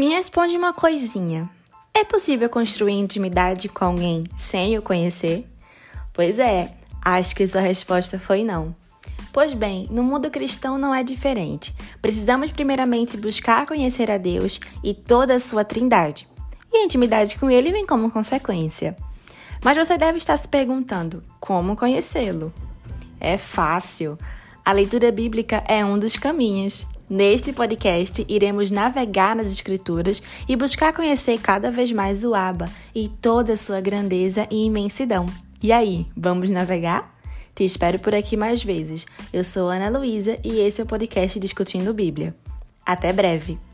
Me responde uma coisinha. É possível construir intimidade com alguém sem o conhecer? Pois é, acho que sua resposta foi não. Pois bem, no mundo cristão não é diferente. Precisamos primeiramente buscar conhecer a Deus e toda a sua trindade. E a intimidade com ele vem como consequência. Mas você deve estar se perguntando: como conhecê-lo? É fácil. A leitura bíblica é um dos caminhos. Neste podcast, iremos navegar nas Escrituras e buscar conhecer cada vez mais o Abba e toda a sua grandeza e imensidão. E aí, vamos navegar? Te espero por aqui mais vezes. Eu sou Ana Luísa e esse é o podcast Discutindo Bíblia. Até breve!